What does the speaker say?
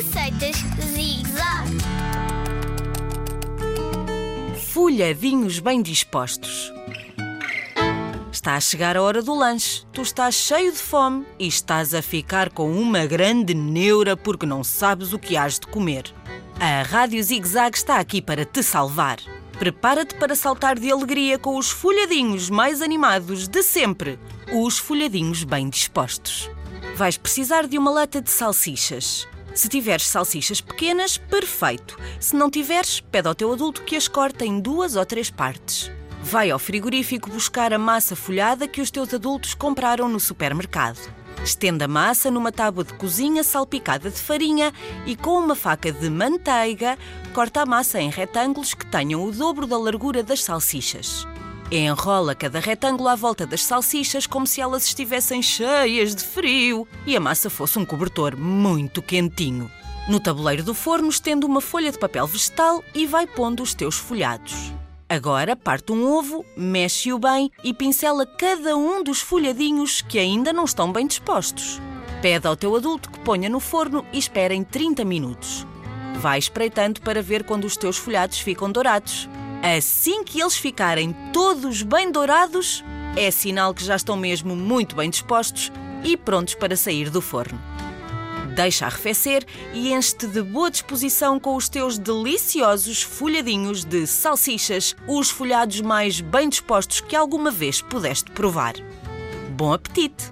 Receitas Zig-Zag. Folhadinhos bem dispostos. Está a chegar a hora do lanche. Tu estás cheio de fome e estás a ficar com uma grande neura porque não sabes o que has de comer. A Rádio Zig Zag está aqui para te salvar. Prepara-te para saltar de alegria com os folhadinhos mais animados de sempre. Os folhadinhos bem dispostos. Vais precisar de uma lata de salsichas. Se tiveres salsichas pequenas, perfeito. Se não tiveres, pede ao teu adulto que as corte em duas ou três partes. Vai ao frigorífico buscar a massa folhada que os teus adultos compraram no supermercado. Estenda a massa numa tábua de cozinha salpicada de farinha e com uma faca de manteiga, corta a massa em retângulos que tenham o dobro da largura das salsichas. Enrola cada retângulo à volta das salsichas como se elas estivessem cheias de frio e a massa fosse um cobertor muito quentinho. No tabuleiro do forno, estende uma folha de papel vegetal e vai pondo os teus folhados. Agora parte um ovo, mexe-o bem e pincela cada um dos folhadinhos que ainda não estão bem dispostos. Pede ao teu adulto que ponha no forno e espere em 30 minutos. Vai espreitando para ver quando os teus folhados ficam dourados. Assim que eles ficarem todos bem dourados, é sinal que já estão mesmo muito bem dispostos e prontos para sair do forno. Deixa arrefecer e enche-te de boa disposição com os teus deliciosos folhadinhos de salsichas, os folhados mais bem dispostos que alguma vez pudeste provar. Bom apetite!